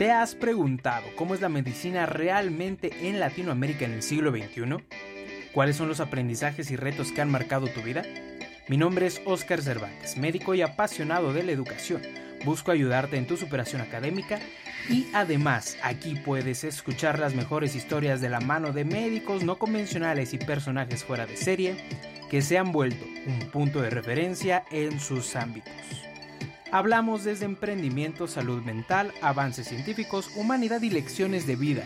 ¿Te has preguntado cómo es la medicina realmente en Latinoamérica en el siglo XXI? ¿Cuáles son los aprendizajes y retos que han marcado tu vida? Mi nombre es Óscar Cervantes, médico y apasionado de la educación. Busco ayudarte en tu superación académica y además aquí puedes escuchar las mejores historias de la mano de médicos no convencionales y personajes fuera de serie que se han vuelto un punto de referencia en sus ámbitos. Hablamos desde emprendimiento, salud mental, avances científicos, humanidad y lecciones de vida,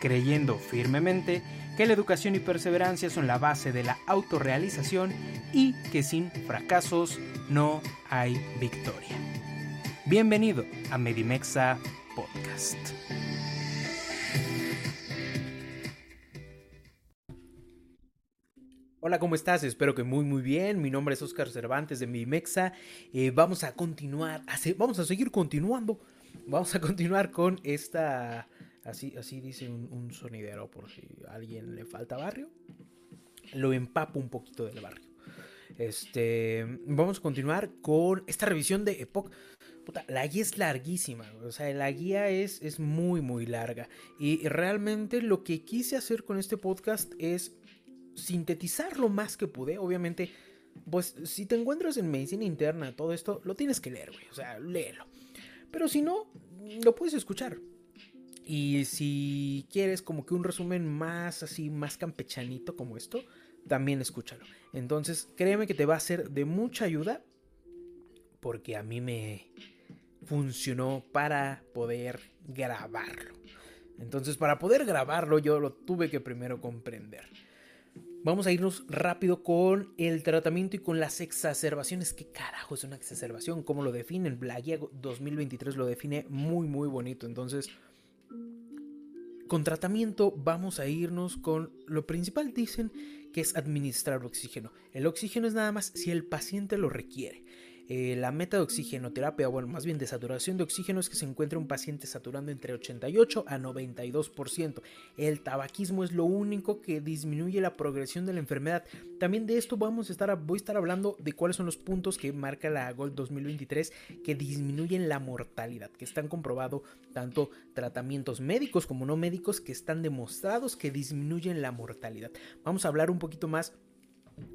creyendo firmemente que la educación y perseverancia son la base de la autorrealización y que sin fracasos no hay victoria. Bienvenido a Medimexa Podcast. ¿Cómo estás? Espero que muy muy bien. Mi nombre es Oscar Cervantes de Medimexa. Eh, vamos a continuar, vamos a seguir continuando. Vamos a continuar con esta, así, así dice un, sonidero por si a alguien le falta barrio. Lo empapo un poquito del barrio. Este, vamos a continuar con esta revisión de Epoch. La guía es larguísima, o sea, la guía es, es muy, muy larga. Y realmente lo que quise hacer con este podcast es sintetizar lo más que pude. Obviamente, pues si te encuentras en medicina interna, todo esto, lo tienes que leer, güey. O sea, léelo. Pero si no, lo puedes escuchar. Y si quieres como que un resumen más así, más campechanito como esto, también escúchalo. Entonces, créeme que te va a ser de mucha ayuda. Porque a mí me funcionó para poder grabarlo. Entonces, para poder grabarlo, yo lo tuve que primero comprender. Vamos a irnos rápido con el tratamiento y con las exacerbaciones. ¿Qué carajo es una exacerbación? ¿Cómo lo definen? La guía 2023 lo define muy, muy bonito. Entonces, con tratamiento vamos a irnos con lo principal, dicen que es administrar oxígeno. El oxígeno es nada más si el paciente lo requiere. Eh, la meta de oxigenoterapia, bueno, más bien de saturación de oxígeno es que se encuentre un paciente saturando entre 88 a 92%. El tabaquismo es lo único que disminuye la progresión de la enfermedad. También de esto vamos a estar, voy a estar hablando de cuáles son los puntos que marca la GOLD 2023 que disminuyen la mortalidad, que están comprobados tanto tratamientos médicos como no médicos que están demostrados que disminuyen la mortalidad. Vamos a hablar un poquito más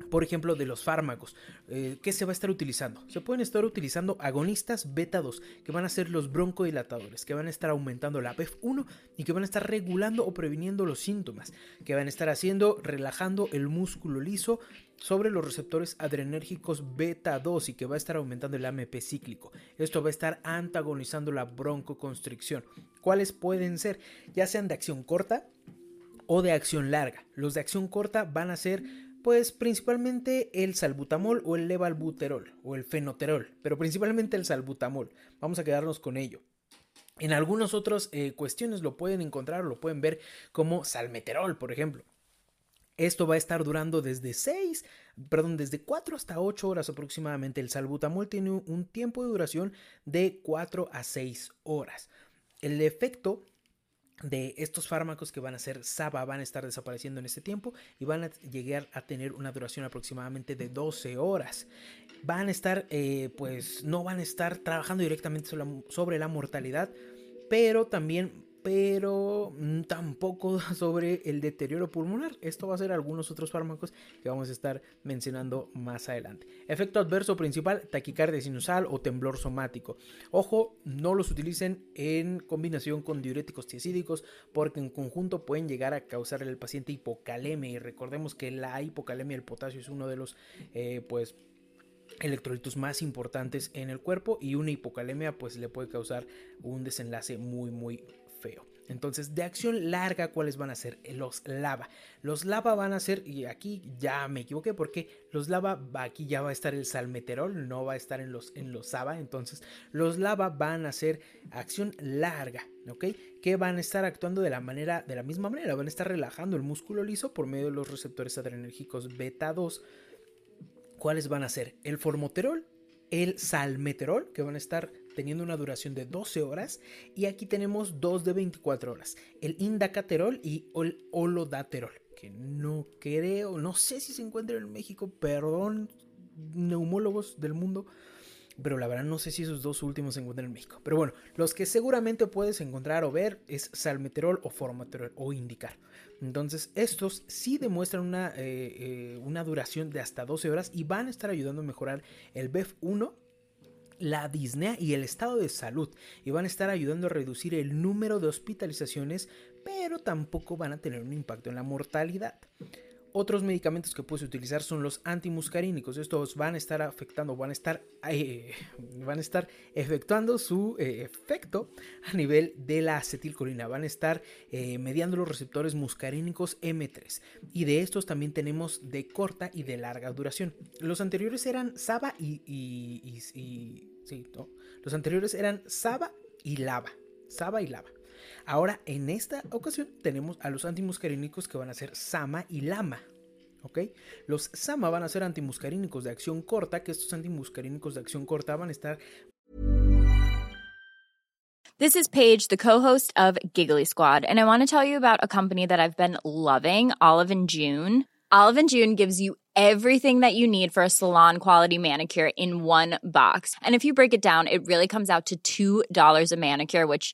por ejemplo, de los fármacos. Eh, ¿Qué se va a estar utilizando? Se pueden estar utilizando agonistas beta 2, que van a ser los broncodilatadores, que van a estar aumentando la BEF1 y que van a estar regulando o previniendo los síntomas, que van a estar haciendo, relajando el músculo liso sobre los receptores adrenérgicos beta 2 y que va a estar aumentando el AMP cíclico. Esto va a estar antagonizando la broncoconstricción. ¿Cuáles pueden ser? Ya sean de acción corta o de acción larga. Los de acción corta van a ser pues principalmente el salbutamol o el levalbuterol o el fenoterol, pero principalmente el salbutamol. Vamos a quedarnos con ello. En algunas otras eh, cuestiones lo pueden encontrar lo pueden ver como salmeterol, por ejemplo. Esto va a estar durando desde 6, perdón, desde 4 hasta 8 horas aproximadamente. El salbutamol tiene un tiempo de duración de 4 a 6 horas. El efecto de estos fármacos que van a ser SABA van a estar desapareciendo en este tiempo y van a llegar a tener una duración aproximadamente de 12 horas. Van a estar, eh, pues no van a estar trabajando directamente sobre la mortalidad, pero también pero mm, tampoco sobre el deterioro pulmonar. Esto va a ser algunos otros fármacos que vamos a estar mencionando más adelante. Efecto adverso principal, taquicardia sinusal o temblor somático. Ojo, no los utilicen en combinación con diuréticos tiacídicos porque en conjunto pueden llegar a causar al paciente hipocalemia y recordemos que la hipocalemia del potasio es uno de los eh, pues electrolitos más importantes en el cuerpo y una hipocalemia pues le puede causar un desenlace muy muy feo. Entonces, de acción larga, ¿cuáles van a ser? Los lava. Los lava van a ser, y aquí ya me equivoqué porque los lava, aquí ya va a estar el salmeterol, no va a estar en los, en los SABA. Entonces, los lava van a ser acción larga, ¿ok? Que van a estar actuando de la manera, de la misma manera, van a estar relajando el músculo liso por medio de los receptores adrenérgicos beta 2. ¿Cuáles van a ser? El formoterol, el salmeterol, que van a estar teniendo una duración de 12 horas. Y aquí tenemos dos de 24 horas. El indacaterol y el holodaterol. Que no creo, no sé si se encuentra en México, perdón, neumólogos del mundo. Pero la verdad no sé si esos dos últimos se encuentran en México. Pero bueno, los que seguramente puedes encontrar o ver es salmeterol o formaterol o indicar. Entonces estos sí demuestran una, eh, eh, una duración de hasta 12 horas y van a estar ayudando a mejorar el BEF1 la disnea y el estado de salud y van a estar ayudando a reducir el número de hospitalizaciones, pero tampoco van a tener un impacto en la mortalidad. Otros medicamentos que puedes utilizar son los antimuscarínicos. Estos van a estar afectando, van a estar, eh, van a estar efectuando su eh, efecto a nivel de la acetilcolina. Van a estar eh, mediando los receptores muscarínicos M3. Y de estos también tenemos de corta y de larga duración. Los anteriores eran SABA y, y, sí, los anteriores eran SABA y LAVA. SABA y LAVA. Ahora, en esta ocasión, tenemos a los antimuscarínicos que van a ser Sama y Lama. ¿Ok? Los Sama van a ser antimuscarínicos de acción corta, que estos antimuscarínicos de acción corta van a estar. This is Paige, the co-host of Giggly Squad, and I want to tell you about a company that I've been loving, Olive and June. Olive and June gives you everything that you need for a salon quality manicure in one box. And if you break it down, it really comes out to $2 a manicure, which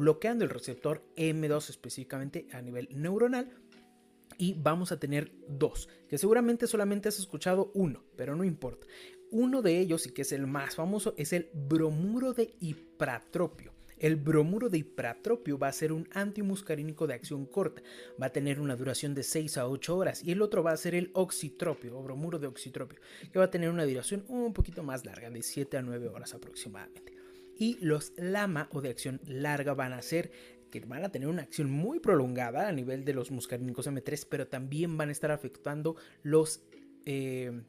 Bloqueando el receptor M2 específicamente a nivel neuronal. Y vamos a tener dos, que seguramente solamente has escuchado uno, pero no importa. Uno de ellos, y que es el más famoso, es el bromuro de hipratropio. El bromuro de ipratropio va a ser un antimuscarínico de acción corta, va a tener una duración de 6 a 8 horas y el otro va a ser el oxitropio o bromuro de oxitropio, que va a tener una duración un poquito más larga, de 7 a 9 horas aproximadamente. Y los lama o de acción larga van a ser que van a tener una acción muy prolongada a nivel de los muscarínicos M3, pero también van a estar afectando los... Eh,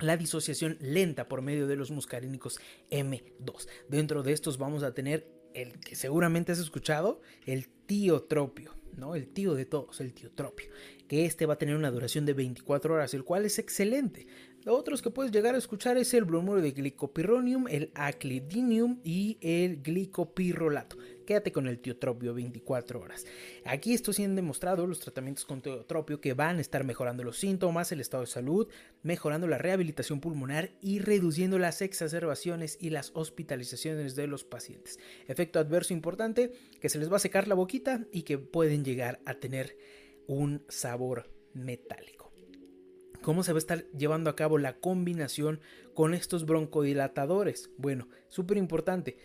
la disociación lenta por medio de los muscarínicos M2. Dentro de estos vamos a tener el que seguramente has escuchado, el tiotropio, ¿no? El tío de todos, el tiotropio, que este va a tener una duración de 24 horas, el cual es excelente. Otros que puedes llegar a escuchar es el bromuro de glicopirronium, el aclidinium y el glicopirrolato. Quédate con el tiotropio 24 horas. Aquí esto siendo demostrado los tratamientos con tiotropio que van a estar mejorando los síntomas, el estado de salud, mejorando la rehabilitación pulmonar y reduciendo las exacerbaciones y las hospitalizaciones de los pacientes. Efecto adverso importante, que se les va a secar la boquita y que pueden llegar a tener un sabor metálico cómo se va a estar llevando a cabo la combinación con estos broncodilatadores. Bueno, súper importante.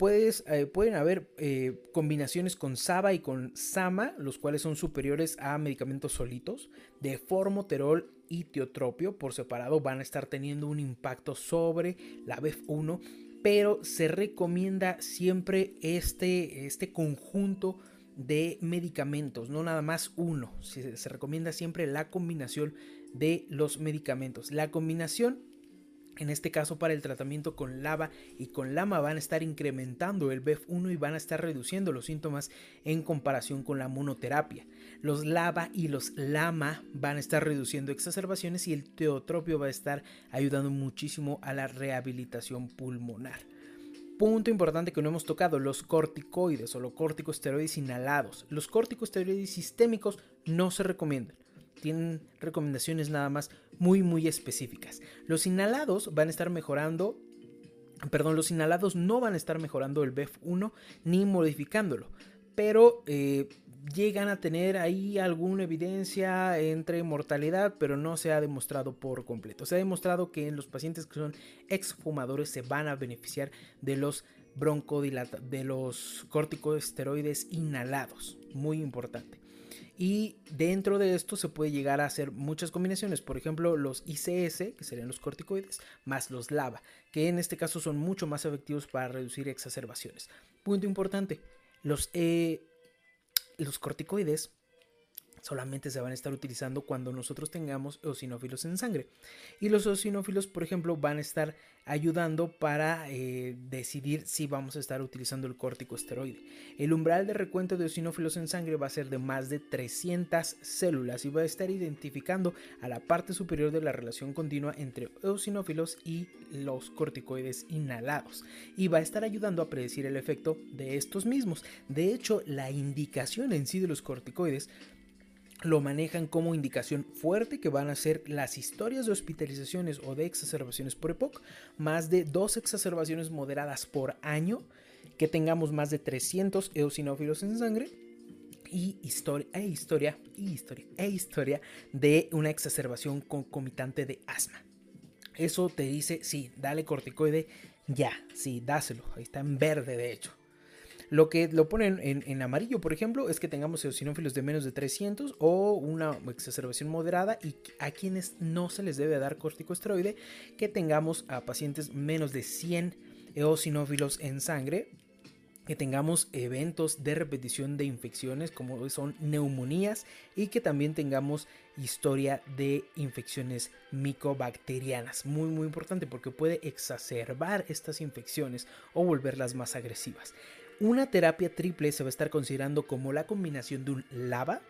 Eh, pueden haber eh, combinaciones con SABA y con SAMA, los cuales son superiores a medicamentos solitos. De formoterol y tiotropio por separado van a estar teniendo un impacto sobre la BEF1, pero se recomienda siempre este, este conjunto de medicamentos, no nada más uno. Se recomienda siempre la combinación de los medicamentos. La combinación en este caso para el tratamiento con lava y con lama van a estar incrementando el BEF1 y van a estar reduciendo los síntomas en comparación con la monoterapia. Los lava y los lama van a estar reduciendo exacerbaciones y el teotropio va a estar ayudando muchísimo a la rehabilitación pulmonar. Punto importante que no hemos tocado, los corticoides o los corticosteroides inhalados. Los corticosteroides sistémicos no se recomiendan tienen recomendaciones nada más muy muy específicas. Los inhalados van a estar mejorando, perdón, los inhalados no van a estar mejorando el BEF1 ni modificándolo, pero eh, llegan a tener ahí alguna evidencia entre mortalidad, pero no se ha demostrado por completo. Se ha demostrado que en los pacientes que son exfumadores se van a beneficiar de los broncodilata de los corticosteroides inhalados, muy importante. Y dentro de esto se puede llegar a hacer muchas combinaciones, por ejemplo los ICS, que serían los corticoides, más los LAVA, que en este caso son mucho más efectivos para reducir exacerbaciones. Punto importante, los, eh, los corticoides solamente se van a estar utilizando cuando nosotros tengamos eosinófilos en sangre. Y los eosinófilos, por ejemplo, van a estar ayudando para eh, decidir si vamos a estar utilizando el corticosteroide. El umbral de recuento de eosinófilos en sangre va a ser de más de 300 células y va a estar identificando a la parte superior de la relación continua entre eosinófilos y los corticoides inhalados y va a estar ayudando a predecir el efecto de estos mismos. De hecho, la indicación en sí de los corticoides lo manejan como indicación fuerte que van a ser las historias de hospitalizaciones o de exacerbaciones por EPOC, más de dos exacerbaciones moderadas por año, que tengamos más de 300 eosinófilos en sangre y historia, e historia, y historia, e historia de una exacerbación concomitante de asma. Eso te dice, sí, dale corticoide ya, sí, dáselo, ahí está en verde de hecho. Lo que lo ponen en, amarillo, por ejemplo, es que tengamos eosinófilos de menos de 300 o una exacerbación moderada y a quienes no se les debe dar corticosteroide, que tengamos a pacientes menos de 100 eosinófilos en sangre, que tengamos eventos de repetición de infecciones como son neumonías y que también tengamos historia de infecciones micobacterianas. Muy muy importante porque puede exacerbar estas infecciones o volverlas más agresivas. Una terapia triple se va a estar considerando como la combinación de un LAVA,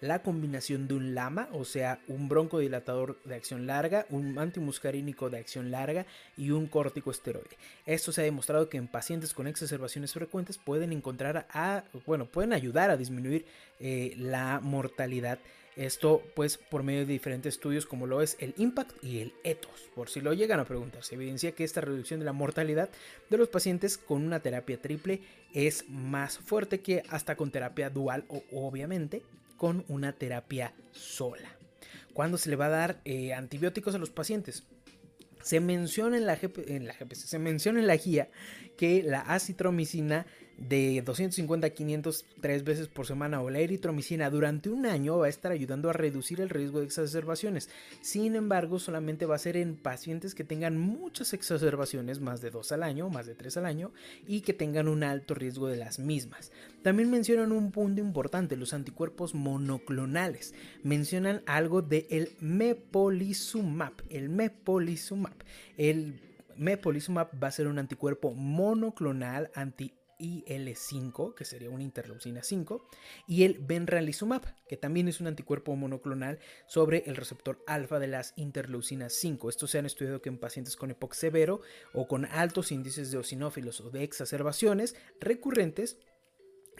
la combinación de un LAMA, o sea, un broncodilatador de acción larga, un antimuscarínico de acción larga y un corticosteroide. Esto se ha demostrado que en pacientes con exacerbaciones frecuentes pueden encontrar a, bueno, pueden ayudar a disminuir eh, la mortalidad esto pues por medio de diferentes estudios como lo es el IMPACT y el ETHOS. Por si lo llegan a preguntar, se evidencia que esta reducción de la mortalidad de los pacientes con una terapia triple es más fuerte que hasta con terapia dual o obviamente con una terapia sola. ¿Cuándo se le va a dar eh, antibióticos a los pacientes? Se menciona en la, en la se menciona en la guía que la acitromicina de 250 a 500 tres veces por semana o la eritromicina durante un año va a estar ayudando a reducir el riesgo de exacerbaciones. Sin embargo, solamente va a ser en pacientes que tengan muchas exacerbaciones, más de dos al año, más de tres al año, y que tengan un alto riesgo de las mismas. También mencionan un punto importante, los anticuerpos monoclonales. Mencionan algo de el mepolizumab, el mepolizumab. El mepolizumab va a ser un anticuerpo monoclonal anti IL-5, que sería una interleucina 5, y el benralizumab, que también es un anticuerpo monoclonal sobre el receptor alfa de las interleucinas 5. Estos se han estudiado que en pacientes con EPOC severo o con altos índices de osinófilos o de exacerbaciones recurrentes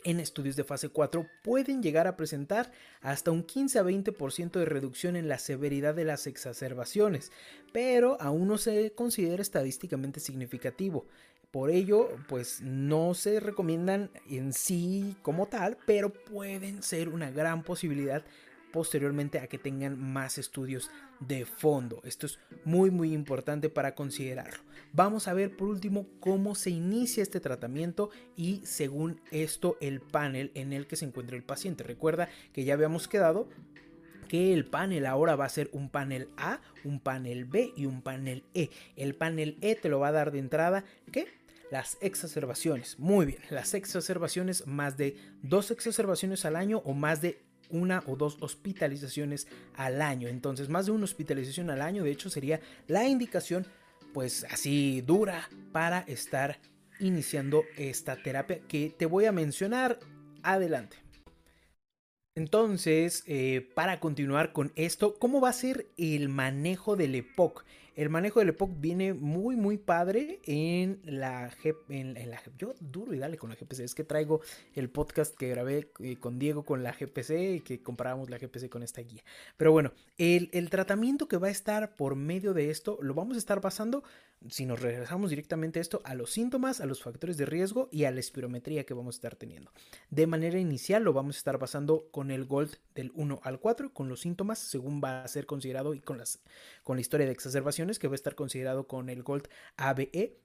en estudios de fase 4 pueden llegar a presentar hasta un 15 a 20% de reducción en la severidad de las exacerbaciones, pero aún no se considera estadísticamente significativo. Por ello, pues no se recomiendan en sí como tal, pero pueden ser una gran posibilidad posteriormente a que tengan más estudios de fondo. Esto es muy muy importante para considerarlo. Vamos a ver por último cómo se inicia este tratamiento y según esto el panel en el que se encuentra el paciente. Recuerda que ya habíamos quedado que el panel ahora va a ser un panel A, un panel B y un panel E. El panel E te lo va a dar de entrada que las exacerbaciones. Muy bien, las exacerbaciones, más de dos exacerbaciones al año o más de una o dos hospitalizaciones al año. Entonces, más de una hospitalización al año, de hecho, sería la indicación, pues así dura, para estar iniciando esta terapia que te voy a mencionar adelante. Entonces, eh, para continuar con esto, ¿cómo va a ser el manejo del EPOC? El manejo del EPOC viene muy, muy padre en la, en, la Yo duro y dale con la GPC. Es que traigo el podcast que grabé eh, con Diego con la GPC y que comparábamos la GPC con esta guía. Pero bueno, el, el tratamiento que va a estar por medio de esto lo vamos a estar basando si nos regresamos directamente a esto, a los síntomas, a los factores de riesgo y a la espirometría que vamos a estar teniendo. De manera inicial lo vamos a estar basando con el GOLD del 1 al 4, con los síntomas, según va a ser considerado y con, las, con la historia de exacerbaciones, que va a estar considerado con el GOLD ABE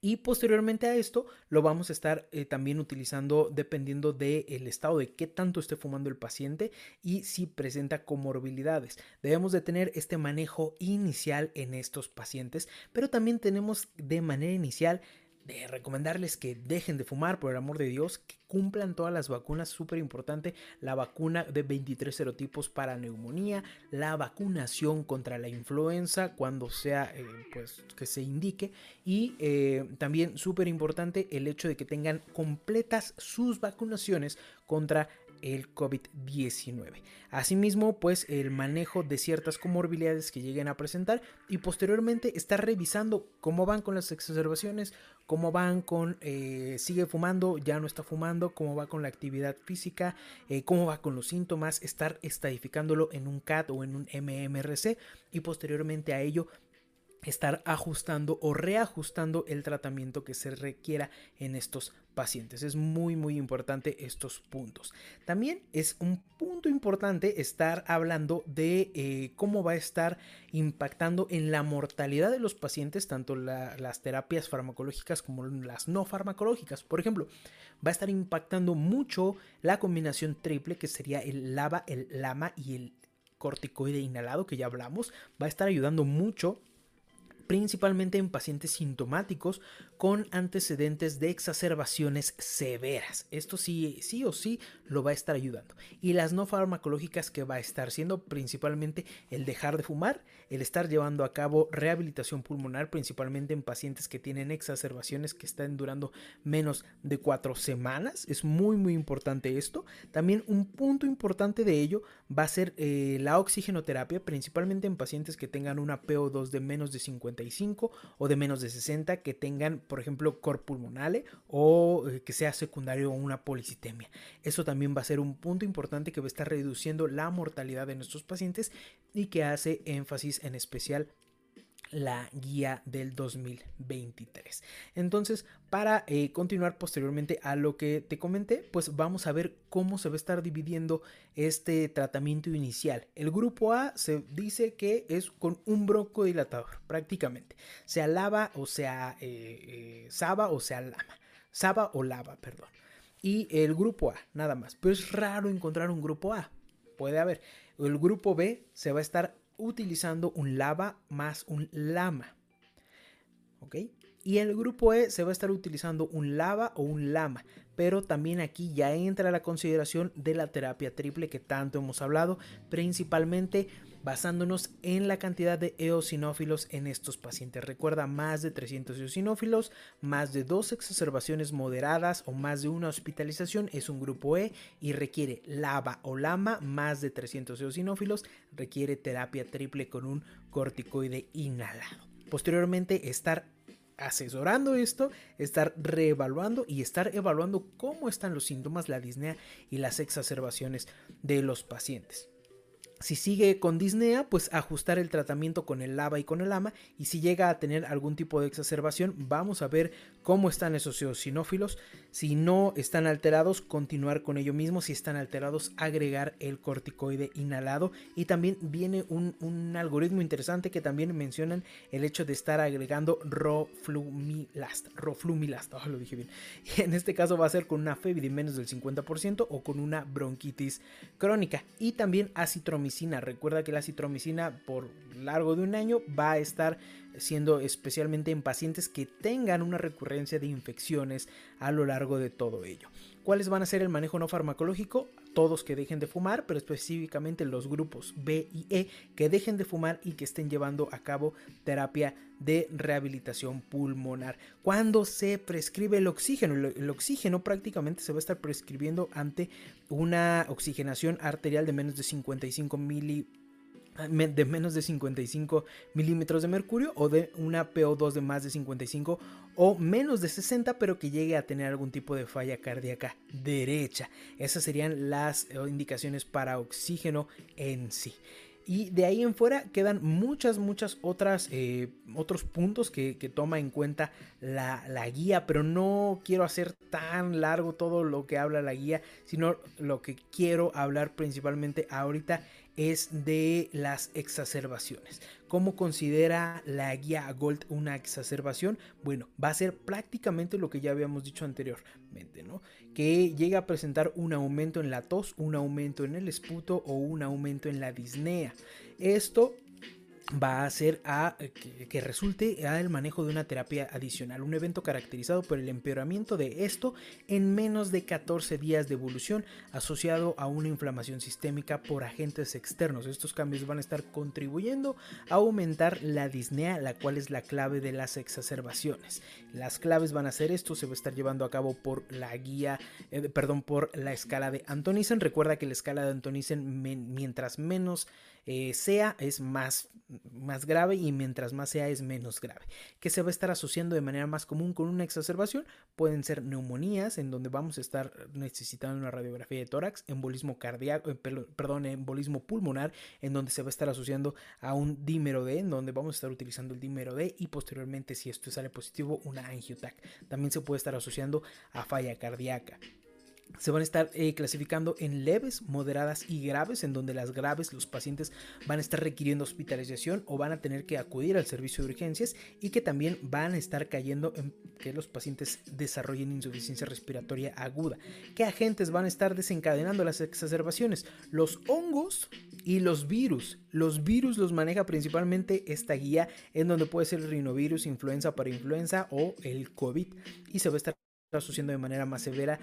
y posteriormente a esto lo vamos a estar eh, también utilizando dependiendo del estado de qué tanto esté fumando el paciente y si presenta comorbilidades. Debemos de tener este manejo inicial en estos pacientes, pero también tenemos de manera inicial de recomendarles que dejen de fumar, por el amor de Dios, que cumplan todas las vacunas, súper importante, la vacuna de 23 serotipos para neumonía, la vacunación contra la influenza cuando sea, eh, pues, que se indique, y eh, también súper importante el hecho de que tengan completas sus vacunaciones contra el COVID-19. Asimismo, pues el manejo de ciertas comorbilidades que lleguen a presentar y posteriormente estar revisando cómo van con las exacerbaciones, cómo van con eh, sigue fumando, ya no está fumando, cómo va con la actividad física, eh, cómo va con los síntomas, estar estadificándolo en un CAT o en un MMRC y posteriormente a ello estar ajustando o reajustando el tratamiento que se requiera en estos pacientes. Es muy muy importante estos puntos. También es un punto importante estar hablando de eh, cómo va a estar impactando en la mortalidad de los pacientes, tanto las terapias farmacológicas como las no farmacológicas. Por ejemplo, va a estar impactando mucho la combinación triple que sería el LAVA, el LAMA y el corticoide inhalado que ya hablamos. Va a estar ayudando mucho principalmente en pacientes sintomáticos con antecedentes de exacerbaciones severas. Esto sí, sí o sí lo va a estar ayudando. Y las no farmacológicas que va a estar siendo principalmente el dejar de fumar, el estar llevando a cabo rehabilitación pulmonar, principalmente en pacientes que tienen exacerbaciones que están durando menos de cuatro semanas. Es muy muy importante esto. También un punto importante de ello va a ser eh, la oxigenoterapia, principalmente en pacientes que tengan una PO2 de menos de 50 o de menos de 60 que tengan, por ejemplo, cor pulmonale o eh, que sea secundario a una policitemia. Eso también va a ser un punto importante que va a estar reduciendo la mortalidad de nuestros pacientes y que hace énfasis en especial la guía del 2023. Entonces, para eh, continuar posteriormente a lo que te comenté, pues vamos a ver cómo se va a estar dividiendo este tratamiento inicial. El grupo A se dice que es con un broncodilatador, prácticamente. Sea lava o sea eh, eh, saba o sea lama. Saba o lava, perdón. Y el grupo A, nada más. Pero es raro encontrar un grupo A. Puede haber. El grupo B se va a estar utilizando un lava más un lama. ¿Ok? Y el grupo E se va a estar utilizando un lava o un lama, pero también aquí ya entra la consideración de la terapia triple que tanto hemos hablado, principalmente basándonos en la cantidad de eosinófilos en estos pacientes. Recuerda, más de 300 eosinófilos, más de dos exacerbaciones moderadas o más de una hospitalización es un grupo E y requiere lava o lama, más de 300 eosinófilos, requiere terapia triple con un corticoide inhalado. Posteriormente, estar asesorando esto, estar reevaluando y estar evaluando cómo están los síntomas, la disnea y las exacerbaciones de los pacientes. Si sigue con disnea, pues ajustar el tratamiento con el lava y con el ama. Y si llega a tener algún tipo de exacerbación, vamos a ver cómo están esos eosinófilos. Si no están alterados, continuar con ello mismo. Si están alterados, agregar el corticoide inhalado. Y también viene un, algoritmo interesante que también mencionan el hecho de estar agregando roflumilast. Roflumilast, oh, lo dije bien. Y en este caso va a ser con una FEBI de menos del 50% o con una bronquitis crónica. Y también acitromicina Recuerda que la citromicina por largo de un año va a estar siendo especialmente en pacientes que tengan una recurrencia de infecciones a lo largo de todo ello. ¿Cuáles van a ser el manejo no farmacológico? Todos que dejen de fumar, pero específicamente los grupos B y E que dejen de fumar y que estén llevando a cabo terapia de rehabilitación pulmonar. Cuando se prescribe el oxígeno, el oxígeno prácticamente se va a estar prescribiendo ante una oxigenación arterial de menos de 55 mililitros de menos de 55 milímetros de mercurio o de una PO2 de más de 55 o menos de 60 pero que llegue a tener algún tipo de falla cardíaca derecha. Esas serían las eh, indicaciones para oxígeno en sí. Y de ahí en fuera quedan muchas, muchas otras, eh, otros puntos que, toma en cuenta la, la, guía, pero no quiero hacer tan largo todo lo que habla la guía, sino lo que quiero hablar principalmente ahorita es de las exacerbaciones. ¿Cómo considera la guía Gold una exacerbación? Bueno, va a ser prácticamente lo que ya habíamos dicho anteriormente, ¿no? Que llega a presentar un aumento en la tos, un aumento en el esputo o un aumento en la disnea. Esto va a ser a que, resulte al manejo de una terapia adicional, un evento caracterizado por el empeoramiento de esto en menos de 14 días de evolución asociado a una inflamación sistémica por agentes externos. Estos cambios van a estar contribuyendo a aumentar la disnea, la cual es la clave de las exacerbaciones. Las claves van a ser esto, se va a estar llevando a cabo por la guía, eh, perdón, por la escala de Antonisen. Recuerda que la escala de Antonisen mientras menos eh, sea es más, más grave y mientras más sea es menos grave. Que se va a estar asociando de manera más común con una exacerbación? Pueden ser neumonías en donde vamos a estar necesitando una radiografía de tórax, embolismo cardíaco, eh, perdón, embolismo pulmonar en donde se va a estar asociando a un dímero D, en donde vamos a estar utilizando el dímero D y posteriormente si esto sale positivo una angiotac. También se puede estar asociando a falla cardíaca se van a estar eh, clasificando en leves, moderadas y graves, en donde las graves los pacientes van a estar requiriendo hospitalización o van a tener que acudir al servicio de urgencias y que también van a estar cayendo en que los pacientes desarrollen insuficiencia respiratoria aguda. ¿Qué agentes van a estar desencadenando las exacerbaciones? Los hongos y los virus. Los virus los maneja principalmente esta guía en donde puede ser el rinovirus, influenza para influenza o el COVID y se va a estar asociando de manera más severa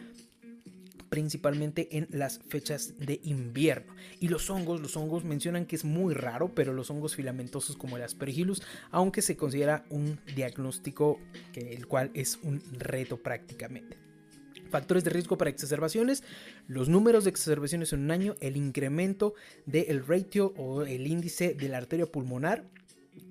principalmente en las fechas de invierno. Y los hongos, los hongos mencionan que es muy raro, pero los hongos filamentosos como el aspergillus, aunque se considera un diagnóstico que el cual es un reto prácticamente. Factores de riesgo para exacerbaciones, los números de exacerbaciones en un año, el incremento del ratio o el índice de la arteria pulmonar,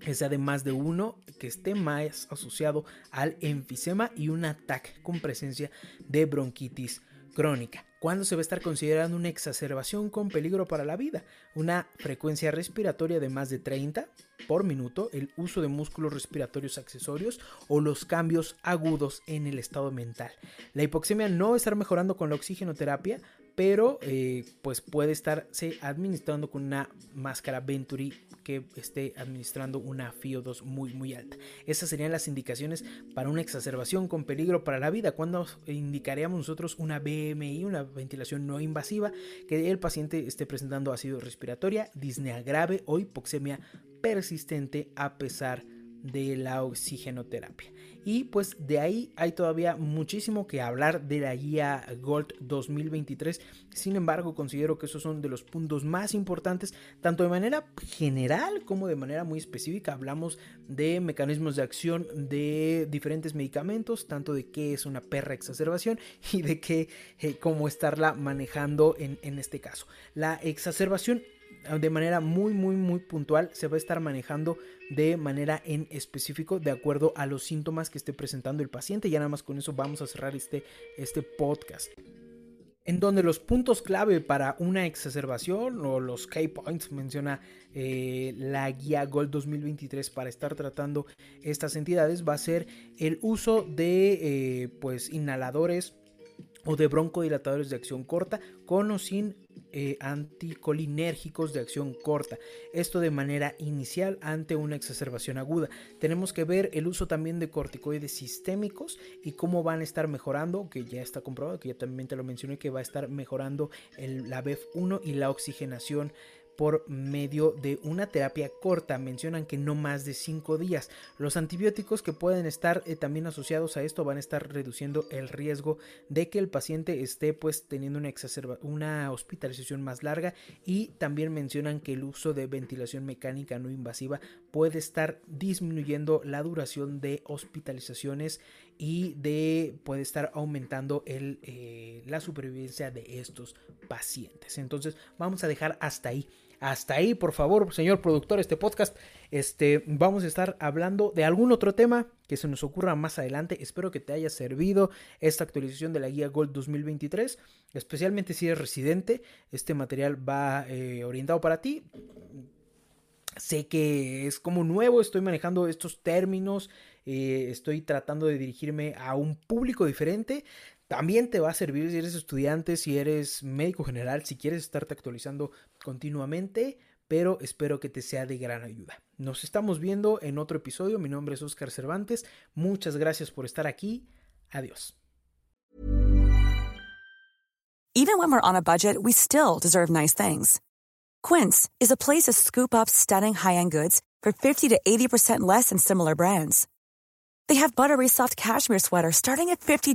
que sea de más de uno, que esté más asociado al enfisema y un ataque con presencia de bronquitis crónica. ¿Cuándo se va a estar considerando una exacerbación con peligro para la vida? Una frecuencia respiratoria de más de 30 por minuto, el uso de músculos respiratorios accesorios o los cambios agudos en el estado mental. La hipoxemia no va a estar mejorando con la oxigenoterapia, pero eh, pues puede estarse administrando con una máscara Venturi que esté administrando una FIO2 muy muy alta. Esas serían las indicaciones para una exacerbación con peligro para la vida. Cuando indicaríamos nosotros una BMI, una ventilación no invasiva, que el paciente esté presentando ácido respiratoria, disnea grave o hipoxemia persistente a pesar de la oxigenoterapia. Y pues de ahí hay todavía muchísimo que hablar de la guía Gold 2023. Sin embargo, considero que esos son de los puntos más importantes, tanto de manera general como de manera muy específica. Hablamos de mecanismos de acción de diferentes medicamentos, tanto de qué es una perra exacerbación y de qué, eh, cómo estarla manejando en, en este caso. La exacerbación de manera muy muy muy puntual se va a estar manejando de manera en específico de acuerdo a los síntomas que esté presentando el paciente. Ya nada más con eso vamos a cerrar este, este podcast. En donde los puntos clave para una exacerbación o los key points menciona eh, la guía Gold 2023 para estar tratando estas entidades va a ser el uso de eh, pues inhaladores o de broncodilatadores de acción corta con o sin eh, anticolinérgicos de acción corta. Esto de manera inicial ante una exacerbación aguda. Tenemos que ver el uso también de corticoides sistémicos y cómo van a estar mejorando, que ya está comprobado, que ya también te lo mencioné, que va a estar mejorando el, la BEF1 y la oxigenación por medio de una terapia corta. Mencionan que no más de 5 días. Los antibióticos que pueden estar eh, también asociados a esto van a estar reduciendo el riesgo de que el paciente esté pues teniendo una, una hospitalización más larga y también mencionan que el uso de ventilación mecánica no invasiva puede estar disminuyendo la duración de hospitalizaciones y de puede estar aumentando el, eh, la supervivencia de estos pacientes. Entonces vamos a dejar hasta ahí hasta ahí, por favor, señor productor, este podcast. Este, vamos a estar hablando de algún otro tema que se nos ocurra más adelante. Espero que te haya servido esta actualización de la guía Gold 2023, especialmente si eres residente. Este material va eh, orientado para ti. Sé que es como nuevo, estoy manejando estos términos, eh, estoy tratando de dirigirme a un público diferente. También te va a servir si eres estudiante, si eres médico general, si quieres estarte actualizando continuamente, pero espero que te sea de gran ayuda. Nos estamos viendo en otro episodio. Mi nombre es Oscar Cervantes. Muchas gracias por estar aquí. Adiós. Even when we're on a budget, we still deserve nice things. Quince is a place to scoop up stunning high-end goods for 50 to 80% less than similar brands. They have buttery soft cashmere sweaters starting at $50